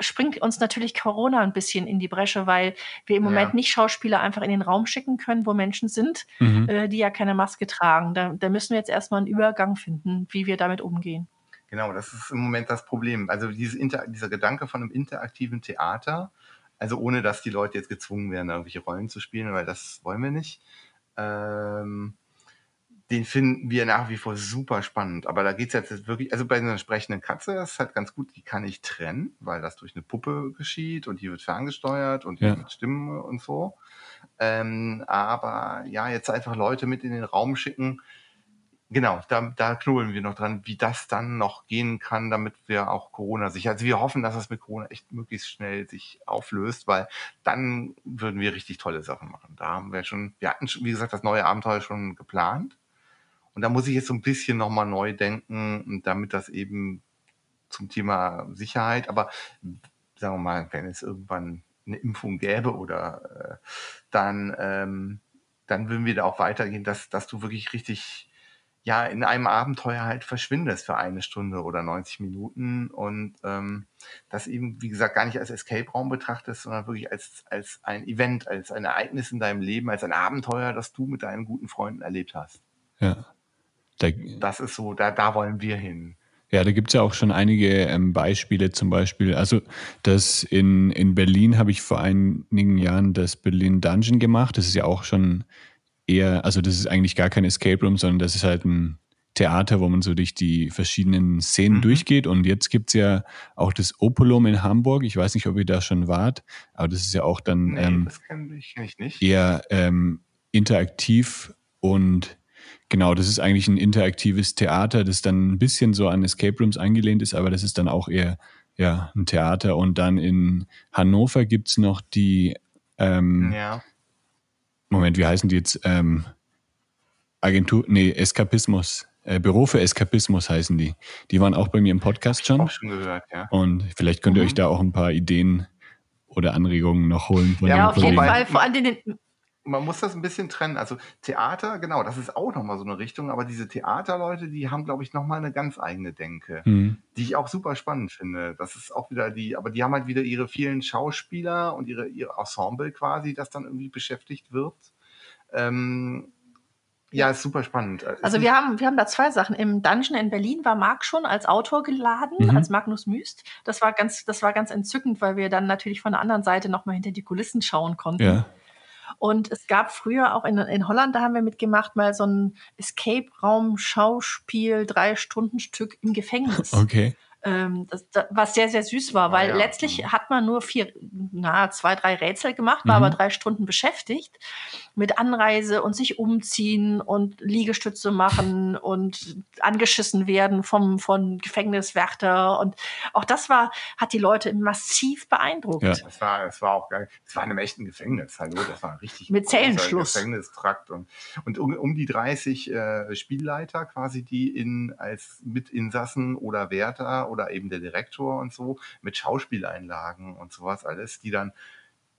springt uns natürlich Corona ein bisschen in die Bresche, weil wir im Ja. Moment nicht Schauspieler einfach in den Raum schicken können, wo Menschen sind, Mhm. äh, die ja keine Maske tragen. Da, da müssen wir jetzt erstmal einen Übergang finden, wie wir damit umgehen. Genau, das ist im Moment das Problem. Also Inter dieser Gedanke von einem interaktiven Theater, also ohne dass die Leute jetzt gezwungen werden, irgendwelche Rollen zu spielen, weil das wollen wir nicht. Ähm, den finden wir nach wie vor super spannend. Aber da geht's jetzt wirklich, also bei einer sprechenden Katze das ist halt ganz gut, die kann ich trennen, weil das durch eine Puppe geschieht und die wird ferngesteuert und die ja. mit Stimmen und so. Ähm, aber ja, jetzt einfach Leute mit in den Raum schicken, genau, da, da knobeln wir noch dran, wie das dann noch gehen kann, damit wir auch Corona sicher. Also wir hoffen, dass das mit Corona echt möglichst schnell sich auflöst, weil dann würden wir richtig tolle Sachen machen. Da haben wir schon, wir hatten schon, wie gesagt, das neue Abenteuer schon geplant. Und da muss ich jetzt so ein bisschen nochmal neu denken, damit das eben zum Thema Sicherheit, aber sagen wir mal, wenn es irgendwann eine Impfung gäbe oder äh, dann, ähm, dann würden wir da auch weitergehen, dass, dass du wirklich richtig ja in einem Abenteuer halt verschwindest für eine Stunde oder 90 Minuten und ähm, das eben, wie gesagt, gar nicht als Escape-Raum betrachtest, sondern wirklich als, als ein Event, als ein Ereignis in deinem Leben, als ein Abenteuer, das du mit deinen guten Freunden erlebt hast. Ja. Da, das ist so, da, da wollen wir hin. Ja, da gibt es ja auch schon einige ähm, Beispiele, zum Beispiel, also das in, in Berlin habe ich vor einigen Jahren das Berlin Dungeon gemacht. Das ist ja auch schon eher, also das ist eigentlich gar kein Escape Room, sondern das ist halt ein Theater, wo man so durch die verschiedenen Szenen mhm. durchgeht. Und jetzt gibt es ja auch das Opolum in Hamburg. Ich weiß nicht, ob ihr da schon wart, aber das ist ja auch dann nee, ähm, ich, ich eher ähm, interaktiv und genau, das ist eigentlich ein interaktives Theater, das dann ein bisschen so an Escape Rooms angelehnt ist, aber das ist dann auch eher ja, ein Theater. Und dann in Hannover gibt es noch die ähm, ja Moment, wie heißen die jetzt? Ähm, Agentur, nee, Eskapismus. Äh, Büro für Eskapismus heißen die. Die waren auch bei mir im Podcast schon. Auch schon gehört, ja. Und vielleicht könnt ihr mhm. euch da auch ein paar Ideen oder Anregungen noch holen. ja, auf jeden Fall. Vor allem den, man muss das ein bisschen trennen. Also Theater, genau, das ist auch nochmal so eine Richtung, aber diese Theaterleute, die haben, glaube ich, nochmal eine ganz eigene Denke, mhm. die ich auch super spannend finde. Das ist auch wieder die, aber die haben halt wieder ihre vielen Schauspieler und ihre, ihre Ensemble quasi, das dann irgendwie beschäftigt wird. Ähm, ja, ist super spannend. Also wir haben, wir haben da zwei Sachen. Im Dungeon in Berlin war Marc schon als Autor geladen, mhm. als Magnus Müst. Das war ganz, das war ganz entzückend, weil wir dann natürlich von der anderen Seite nochmal hinter die Kulissen schauen konnten. Ja. Und es gab früher auch in, in Holland, da haben wir mitgemacht, mal so ein Escape-Raum-Schauspiel, drei Stunden Stück im Gefängnis. Okay ähm, das, das, was sehr, sehr süß war, weil ja, letztlich ja. hat man nur vier, na, zwei, drei Rätsel gemacht, war mhm. aber drei Stunden beschäftigt mit Anreise und sich umziehen und Liegestütze machen und angeschissen werden vom, von Gefängniswärter und auch das war, hat die Leute massiv beeindruckt. Ja. Das war, das war auch geil. Es war in einem echten Gefängnis, hallo, das war richtig mit Zellenschluss. Gefängnistrakt und, und um, um die 30 äh, Spielleiter quasi, die in, als Mitinsassen oder Wärter oder eben der Direktor und so mit Schauspieleinlagen und sowas alles, die dann,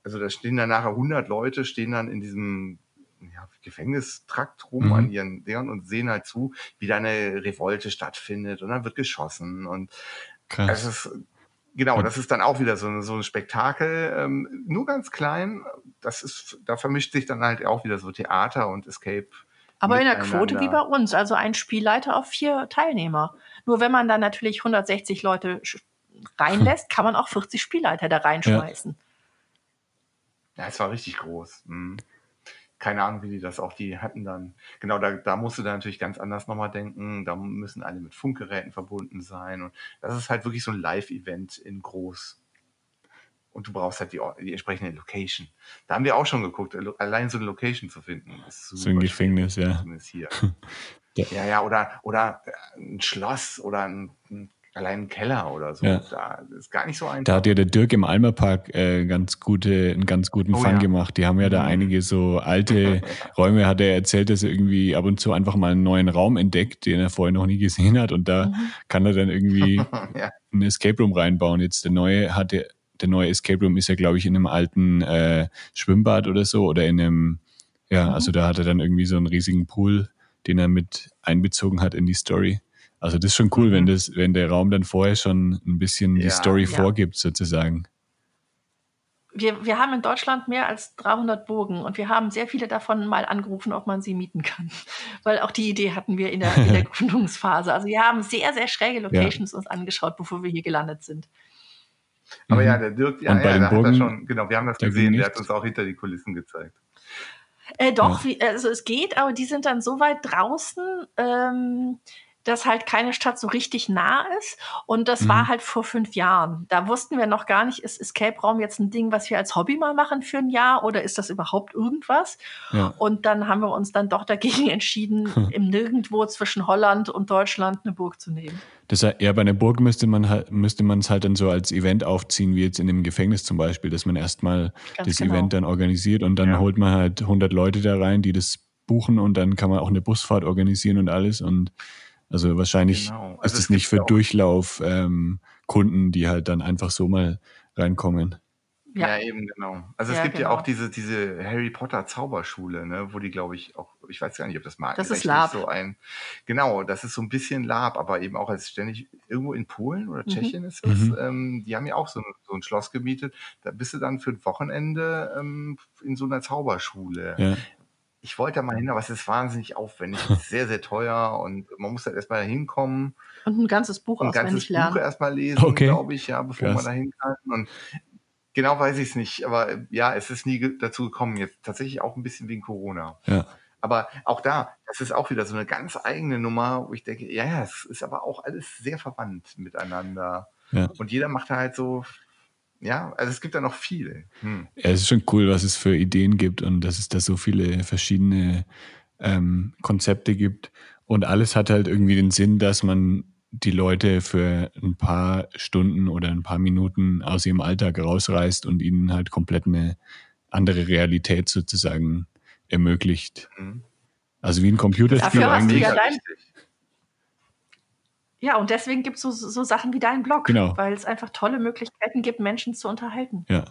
also da stehen dann nachher 100 Leute, stehen dann in diesem ja, Gefängnistrakt rum mhm. an ihren Dingern und sehen halt zu, wie da eine Revolte stattfindet und dann wird geschossen und Krass. es ist Genau, das ist dann auch wieder so, so ein Spektakel, ähm, nur ganz klein. Das ist, da vermischt sich dann halt auch wieder so Theater und Escape. Aber in der Quote wie bei uns, also ein Spielleiter auf vier Teilnehmer. Nur wenn man dann natürlich 160 Leute reinlässt, kann man auch 40 Spielleiter da reinschmeißen. Ja, es war richtig groß. Mhm. Keine Ahnung, wie die das auch, die hatten dann, genau, da, da musst du dann natürlich ganz anders nochmal denken. Da müssen alle mit Funkgeräten verbunden sein. Und das ist halt wirklich so ein Live-Event in groß. Und du brauchst halt die, die, entsprechende Location. Da haben wir auch schon geguckt, allein so eine Location zu finden. so ein Gefängnis, ja. Zumindest hier. Ja, ja, oder, oder äh, ein Schloss oder ein, ein allein ein Keller oder so. Ja. Da ist gar nicht so einfach. Da hat ja der Dirk im Almerpark äh, ganz gute, einen ganz guten oh, Fang ja. gemacht. Die haben ja da mhm. einige so alte Räume, hat er erzählt, dass er irgendwie ab und zu einfach mal einen neuen Raum entdeckt, den er vorher noch nie gesehen hat. Und da mhm. kann er dann irgendwie ja. ein Escape Room reinbauen. Jetzt der neue hatte, der neue Escape Room ist ja, glaube ich, in einem alten äh, Schwimmbad oder so oder in einem, ja, mhm. also da hat er dann irgendwie so einen riesigen Pool den er mit einbezogen hat in die Story. Also das ist schon cool, mhm. wenn das, wenn der Raum dann vorher schon ein bisschen ja, die Story ja. vorgibt, sozusagen. Wir, wir haben in Deutschland mehr als 300 Burgen und wir haben sehr viele davon mal angerufen, ob man sie mieten kann. Weil auch die Idee hatten wir in der, in der Gründungsphase. Also wir haben sehr, sehr schräge Locations ja. uns angeschaut, bevor wir hier gelandet sind. Aber mhm. ja, der Dirk, ja, ja, der Burgen, hat das schon, genau, wir haben das gesehen, der hat uns auch hinter die Kulissen gezeigt. Äh, doch, ja. wie, also es geht, aber die sind dann so weit draußen, ähm, dass halt keine Stadt so richtig nah ist. Und das mhm. war halt vor fünf Jahren. Da wussten wir noch gar nicht, ist Escape Raum jetzt ein Ding, was wir als Hobby mal machen für ein Jahr oder ist das überhaupt irgendwas? Ja. Und dann haben wir uns dann doch dagegen entschieden, im Nirgendwo zwischen Holland und Deutschland eine Burg zu nehmen. Das heißt, ja, bei einer Burg müsste man halt, müsste man es halt dann so als Event aufziehen, wie jetzt in dem Gefängnis zum Beispiel, dass man erstmal das genau. Event dann organisiert und dann ja. holt man halt 100 Leute da rein, die das buchen und dann kann man auch eine Busfahrt organisieren und alles und also wahrscheinlich genau. also ist es nicht für Durchlauf-Kunden, ähm, die halt dann einfach so mal reinkommen. Ja. ja, eben, genau. Also es gibt genau. ja auch diese, diese Harry Potter Zauberschule, ne, wo die, glaube ich, auch, ich weiß gar nicht, ob das mal das ist Lab. so ein, genau, das ist so ein bisschen Lab, aber eben auch als ständig irgendwo in Polen oder mhm. Tschechien mhm. ist es, mhm. ähm, die haben ja auch so ein, so ein Schloss gemietet. Da bist du dann für ein Wochenende ähm, in so einer Zauberschule. Ja ich wollte da mal hin, aber es ist wahnsinnig aufwendig, sehr, sehr teuer und man muss halt erstmal hinkommen. Und ein ganzes Buch ein ganzes Buch erstmal lesen, okay. glaube ich, ja, bevor Krass. man da hin kann. Und genau weiß ich es nicht, aber ja, es ist nie dazu gekommen. Jetzt tatsächlich auch ein bisschen wegen Corona. Ja. Aber auch da, das ist auch wieder so eine ganz eigene Nummer, wo ich denke, ja, ja, es ist aber auch alles sehr verwandt miteinander. Ja. Und jeder macht halt so ja, also es gibt da noch viele. Hm. Ja, es ist schon cool, was es für Ideen gibt und dass es da so viele verschiedene ähm, Konzepte gibt. Und alles hat halt irgendwie den Sinn, dass man die Leute für ein paar Stunden oder ein paar Minuten aus ihrem Alltag rausreißt und ihnen halt komplett eine andere Realität sozusagen ermöglicht. Mhm. Also wie ein Computerspiel Dafür eigentlich. Hast du ja dein, ja, und deswegen gibt es so, so Sachen wie deinen Blog, genau. weil es einfach tolle Möglichkeiten gibt, Menschen zu unterhalten. Ja.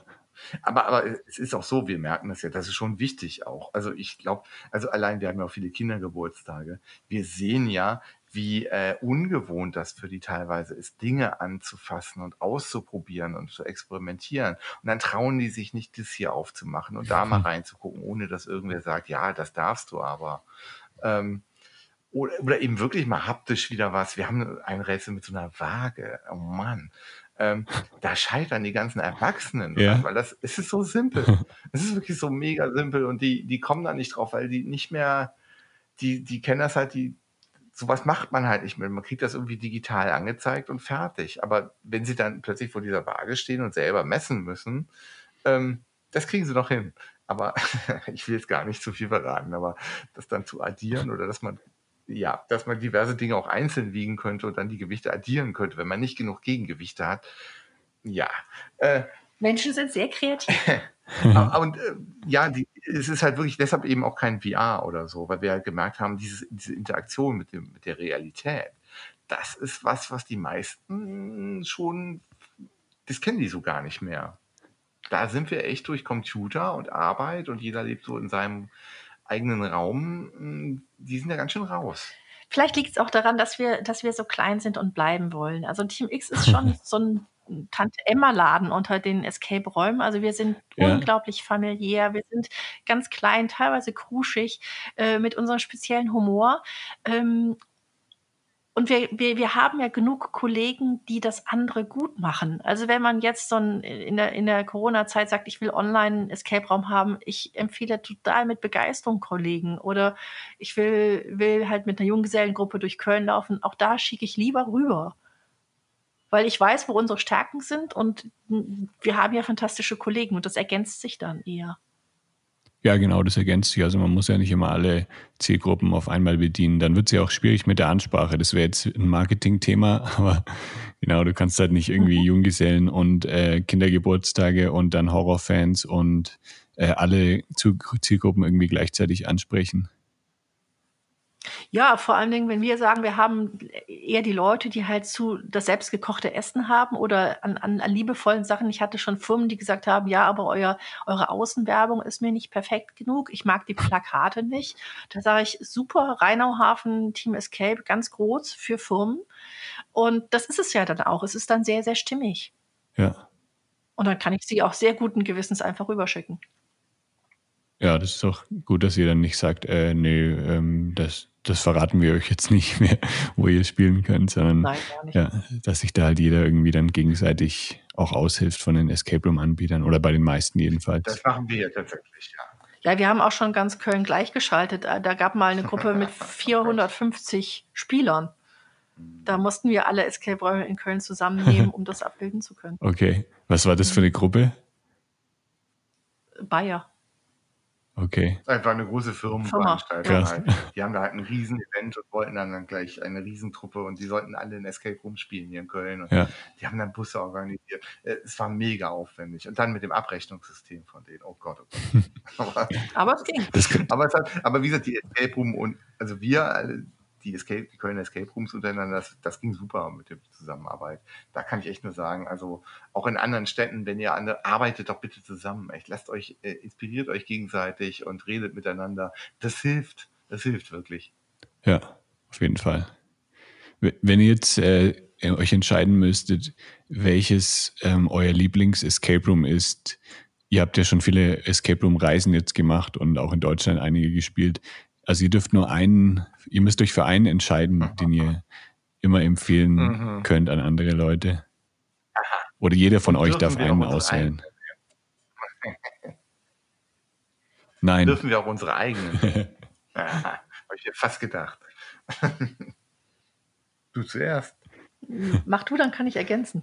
Aber, aber es ist auch so, wir merken das ja, das ist schon wichtig auch. Also ich glaube, also allein, wir haben ja auch viele Kindergeburtstage. Wir sehen ja, wie äh, ungewohnt das für die teilweise ist, Dinge anzufassen und auszuprobieren und zu experimentieren. Und dann trauen die sich nicht, das hier aufzumachen und da mal reinzugucken, ohne dass irgendwer sagt, ja, das darfst du aber. Ähm, oder, oder eben wirklich mal haptisch wieder was. Wir haben ein Rätsel mit so einer Waage. Oh Mann. Ähm, da scheitern die ganzen Erwachsenen, ja. weil das es ist so simpel. es ist wirklich so mega simpel und die, die kommen da nicht drauf, weil die nicht mehr, die, die kennen das halt, die, sowas macht man halt nicht mehr. Man kriegt das irgendwie digital angezeigt und fertig. Aber wenn sie dann plötzlich vor dieser Waage stehen und selber messen müssen, ähm, das kriegen sie noch hin. Aber ich will jetzt gar nicht zu viel verraten, aber das dann zu addieren oder dass man ja, dass man diverse Dinge auch einzeln wiegen könnte und dann die Gewichte addieren könnte, wenn man nicht genug Gegengewichte hat. Ja. Äh, Menschen sind sehr kreativ. und äh, ja, die, es ist halt wirklich deshalb eben auch kein VR oder so, weil wir halt gemerkt haben, dieses, diese Interaktion mit, dem, mit der Realität, das ist was, was die meisten schon, das kennen die so gar nicht mehr. Da sind wir echt durch Computer und Arbeit und jeder lebt so in seinem eigenen Raum, hm, die sind ja ganz schön raus. Vielleicht liegt es auch daran, dass wir, dass wir so klein sind und bleiben wollen. Also Team X ist schon so ein Tante Emma Laden unter den Escape Räumen. Also wir sind ja. unglaublich familiär, wir sind ganz klein, teilweise kruschig, äh, mit unserem speziellen Humor. Ähm, und wir, wir, wir haben ja genug Kollegen, die das andere gut machen. Also wenn man jetzt so in der, in der Corona-Zeit sagt, ich will online Escape-Raum haben, ich empfehle total mit Begeisterung Kollegen. Oder ich will, will halt mit einer Junggesellengruppe durch Köln laufen. Auch da schicke ich lieber rüber. Weil ich weiß, wo unsere Stärken sind und wir haben ja fantastische Kollegen und das ergänzt sich dann eher. Ja, genau, das ergänzt sich. Also man muss ja nicht immer alle Zielgruppen auf einmal bedienen. Dann wird es ja auch schwierig mit der Ansprache. Das wäre jetzt ein Marketing-Thema, aber genau, du kannst halt nicht irgendwie mhm. Junggesellen und äh, Kindergeburtstage und dann Horrorfans und äh, alle Zielgruppen irgendwie gleichzeitig ansprechen. Ja, vor allen Dingen, wenn wir sagen, wir haben eher die Leute, die halt zu das selbstgekochte Essen haben oder an, an, an liebevollen Sachen. Ich hatte schon Firmen, die gesagt haben, ja, aber euer, eure Außenwerbung ist mir nicht perfekt genug. Ich mag die Plakate nicht. Da sage ich, super, Rheinauhafen, Team Escape, ganz groß für Firmen. Und das ist es ja dann auch. Es ist dann sehr, sehr stimmig. Ja. Und dann kann ich sie auch sehr guten Gewissens einfach rüberschicken. Ja, das ist doch gut, dass ihr dann nicht sagt, äh, nee, ähm, das, das verraten wir euch jetzt nicht mehr, wo ihr spielen könnt, sondern Nein, ja, dass sich da halt jeder irgendwie dann gegenseitig auch aushilft von den Escape Room Anbietern oder bei den meisten jedenfalls. Das machen wir ja tatsächlich, ja. Ja, wir haben auch schon ganz Köln gleichgeschaltet. Da gab mal eine Gruppe mit 450 Spielern. Da mussten wir alle Escape-Räume in Köln zusammennehmen, um das abbilden zu können. Okay. Was war das für eine Gruppe? Bayer. Okay. Einfach eine große Firmenveranstaltung. Halt. Die haben da halt ein Riesen-Event und wollten dann, dann gleich eine Riesentruppe und die sollten alle in Escape Room spielen hier in Köln. Und ja. Die haben dann Busse organisiert. Äh, es war mega aufwendig. Und dann mit dem Abrechnungssystem von denen. Oh Gott, oh Gott. aber, aber es ging. Aber, es hat, aber wie gesagt, die Escape Room und also wir die, Escape, die Kölner Escape Rooms untereinander, das, das ging super mit der Zusammenarbeit. Da kann ich echt nur sagen, also auch in anderen Städten, wenn ihr andere, arbeitet doch bitte zusammen. Echt, lasst euch, äh, inspiriert euch gegenseitig und redet miteinander. Das hilft. Das hilft wirklich. Ja, auf jeden Fall. Wenn ihr jetzt äh, euch entscheiden müsstet, welches ähm, euer Lieblings-Escape Room ist, ihr habt ja schon viele Escape Room-Reisen jetzt gemacht und auch in Deutschland einige gespielt. Also ihr dürft nur einen, ihr müsst euch für einen entscheiden, den ihr immer empfehlen mhm. könnt an andere Leute. Oder jeder von euch darf einen auswählen. Nein. Dürfen wir auch unsere eigenen? Habe ich mir fast gedacht. du zuerst. Mach du, dann kann ich ergänzen.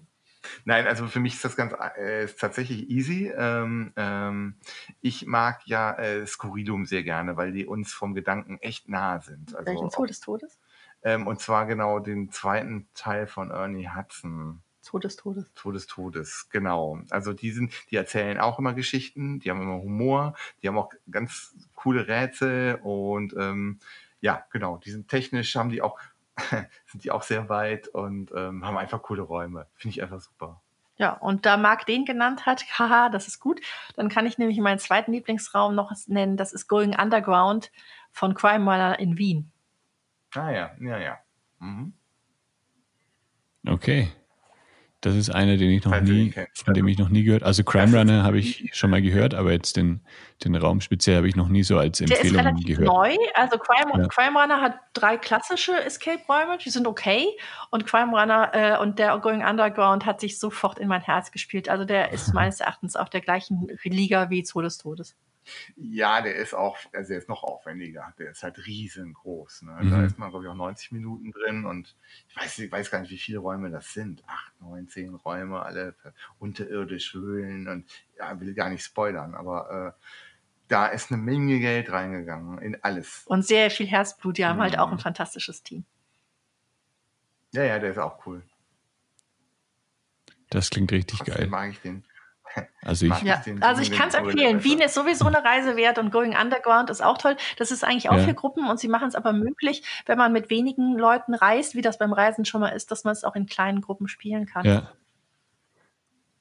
Nein, also für mich ist das ganz äh, ist tatsächlich easy. Ähm, ähm, ich mag ja äh, Skurrilum sehr gerne, weil die uns vom Gedanken echt nahe sind. Also Welchen Zoo des Todes? Ähm, und zwar genau den zweiten Teil von Ernie Hudson. Todes Todes. Todes Todes, genau. Also die sind, die erzählen auch immer Geschichten, die haben immer Humor, die haben auch ganz coole Rätsel und ähm, ja, genau, die sind technisch, haben die auch sind die auch sehr weit und ähm, haben einfach coole Räume. Finde ich einfach super. Ja, und da Marc den genannt hat, haha, das ist gut, dann kann ich nämlich meinen zweiten Lieblingsraum noch nennen, das ist Going Underground von Crime Runner in Wien. Ah ja, ja, ja. Mhm. Okay. Das ist einer, den ich noch Falls nie, von dem ich noch nie gehört. Also Crime Runner habe ich schon mal gehört, aber jetzt den, den Raum speziell habe ich noch nie so als Empfehlung Der ist relativ gehört. neu. Also Crime, ja. Crime Runner hat drei klassische Escape-Räume, die sind okay. Und Crime Runner äh, und der Going Underground hat sich sofort in mein Herz gespielt. Also der ist meines Erachtens auf der gleichen Liga wie Zoo des Todes. Ja, der ist auch, also der ist noch aufwendiger. Der ist halt riesengroß. Ne? Mhm. Da ist man, glaube ich, auch 90 Minuten drin und ich weiß, ich weiß gar nicht, wie viele Räume das sind. Acht, neun, zehn Räume, alle unterirdisch Höhlen und ja, will gar nicht spoilern, aber äh, da ist eine Menge Geld reingegangen in alles. Und sehr viel Herzblut. Die haben mhm. halt auch ein mhm. fantastisches Team. Ja, ja, der ist auch cool. Das klingt richtig Trotzdem geil. mag ich den. Also ich, ja, also ich kann es empfehlen. Wien ist sowieso eine Reise wert und Going Underground ist auch toll. Das ist eigentlich auch ja. für Gruppen und sie machen es aber möglich, wenn man mit wenigen Leuten reist, wie das beim Reisen schon mal ist, dass man es auch in kleinen Gruppen spielen kann. Ja.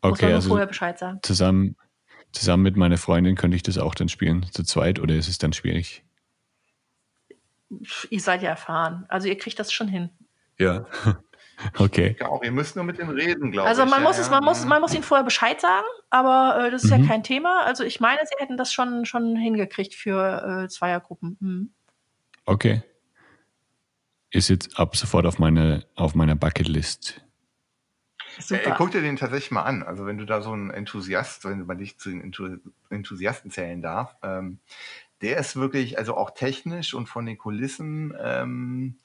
Okay, Muss man also vorher Bescheid sagen. Zusammen, zusammen mit meiner Freundin könnte ich das auch dann spielen, zu zweit, oder ist es dann schwierig? Ihr seid ja erfahren. Also ihr kriegt das schon hin. Ja. Okay. Ja, auch, ihr müsst nur mit dem reden, glaube also ich. Also man, muss ja, es, man, muss, man muss ihnen vorher Bescheid sagen, aber äh, das ist mhm. ja kein Thema. Also ich meine, sie hätten das schon, schon hingekriegt für äh, Zweiergruppen. Mhm. Okay. Ist jetzt ab sofort auf, meine, auf meiner Bucketlist. Super. Äh, guck dir den tatsächlich mal an. Also wenn du da so ein Enthusiast, wenn man dich zu den Enthusiasten zählen darf, ähm, der ist wirklich, also auch technisch und von den Kulissen, ähm,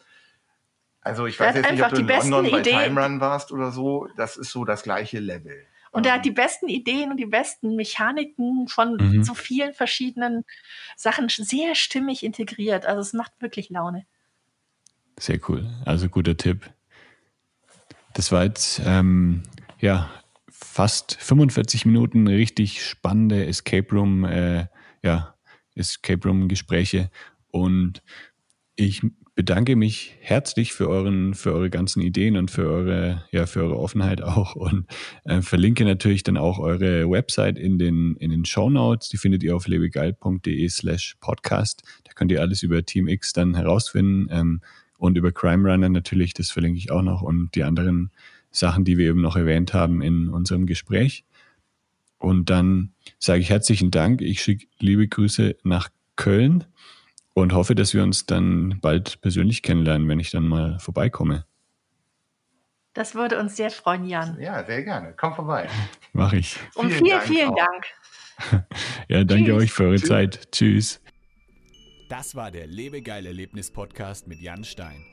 also ich weiß jetzt nicht, ob du in London bei Ideen. Time Run warst oder so. Das ist so das gleiche Level. Und er hat ähm. die besten Ideen und die besten Mechaniken von mhm. so vielen verschiedenen Sachen sehr stimmig integriert. Also es macht wirklich Laune. Sehr cool. Also guter Tipp. Das war jetzt ähm, ja fast 45 Minuten richtig spannende Escape Room, äh, ja, Escape Room Gespräche. Und ich bedanke mich herzlich für euren, für eure ganzen Ideen und für eure, ja, für eure Offenheit auch und äh, verlinke natürlich dann auch eure Website in den, in den Show Notes. Die findet ihr auf lebegeil.de slash podcast. Da könnt ihr alles über Team X dann herausfinden ähm, und über Crime Runner natürlich. Das verlinke ich auch noch und die anderen Sachen, die wir eben noch erwähnt haben in unserem Gespräch. Und dann sage ich herzlichen Dank. Ich schicke liebe Grüße nach Köln und hoffe, dass wir uns dann bald persönlich kennenlernen, wenn ich dann mal vorbeikomme. Das würde uns sehr freuen, Jan. Ja, sehr gerne. Komm vorbei. Mach ich. Und vielen, vielen, vielen Dank. ja, danke Tschüss. euch für eure Tschüss. Zeit. Tschüss. Das war der Lebegeil Erlebnis Podcast mit Jan Stein.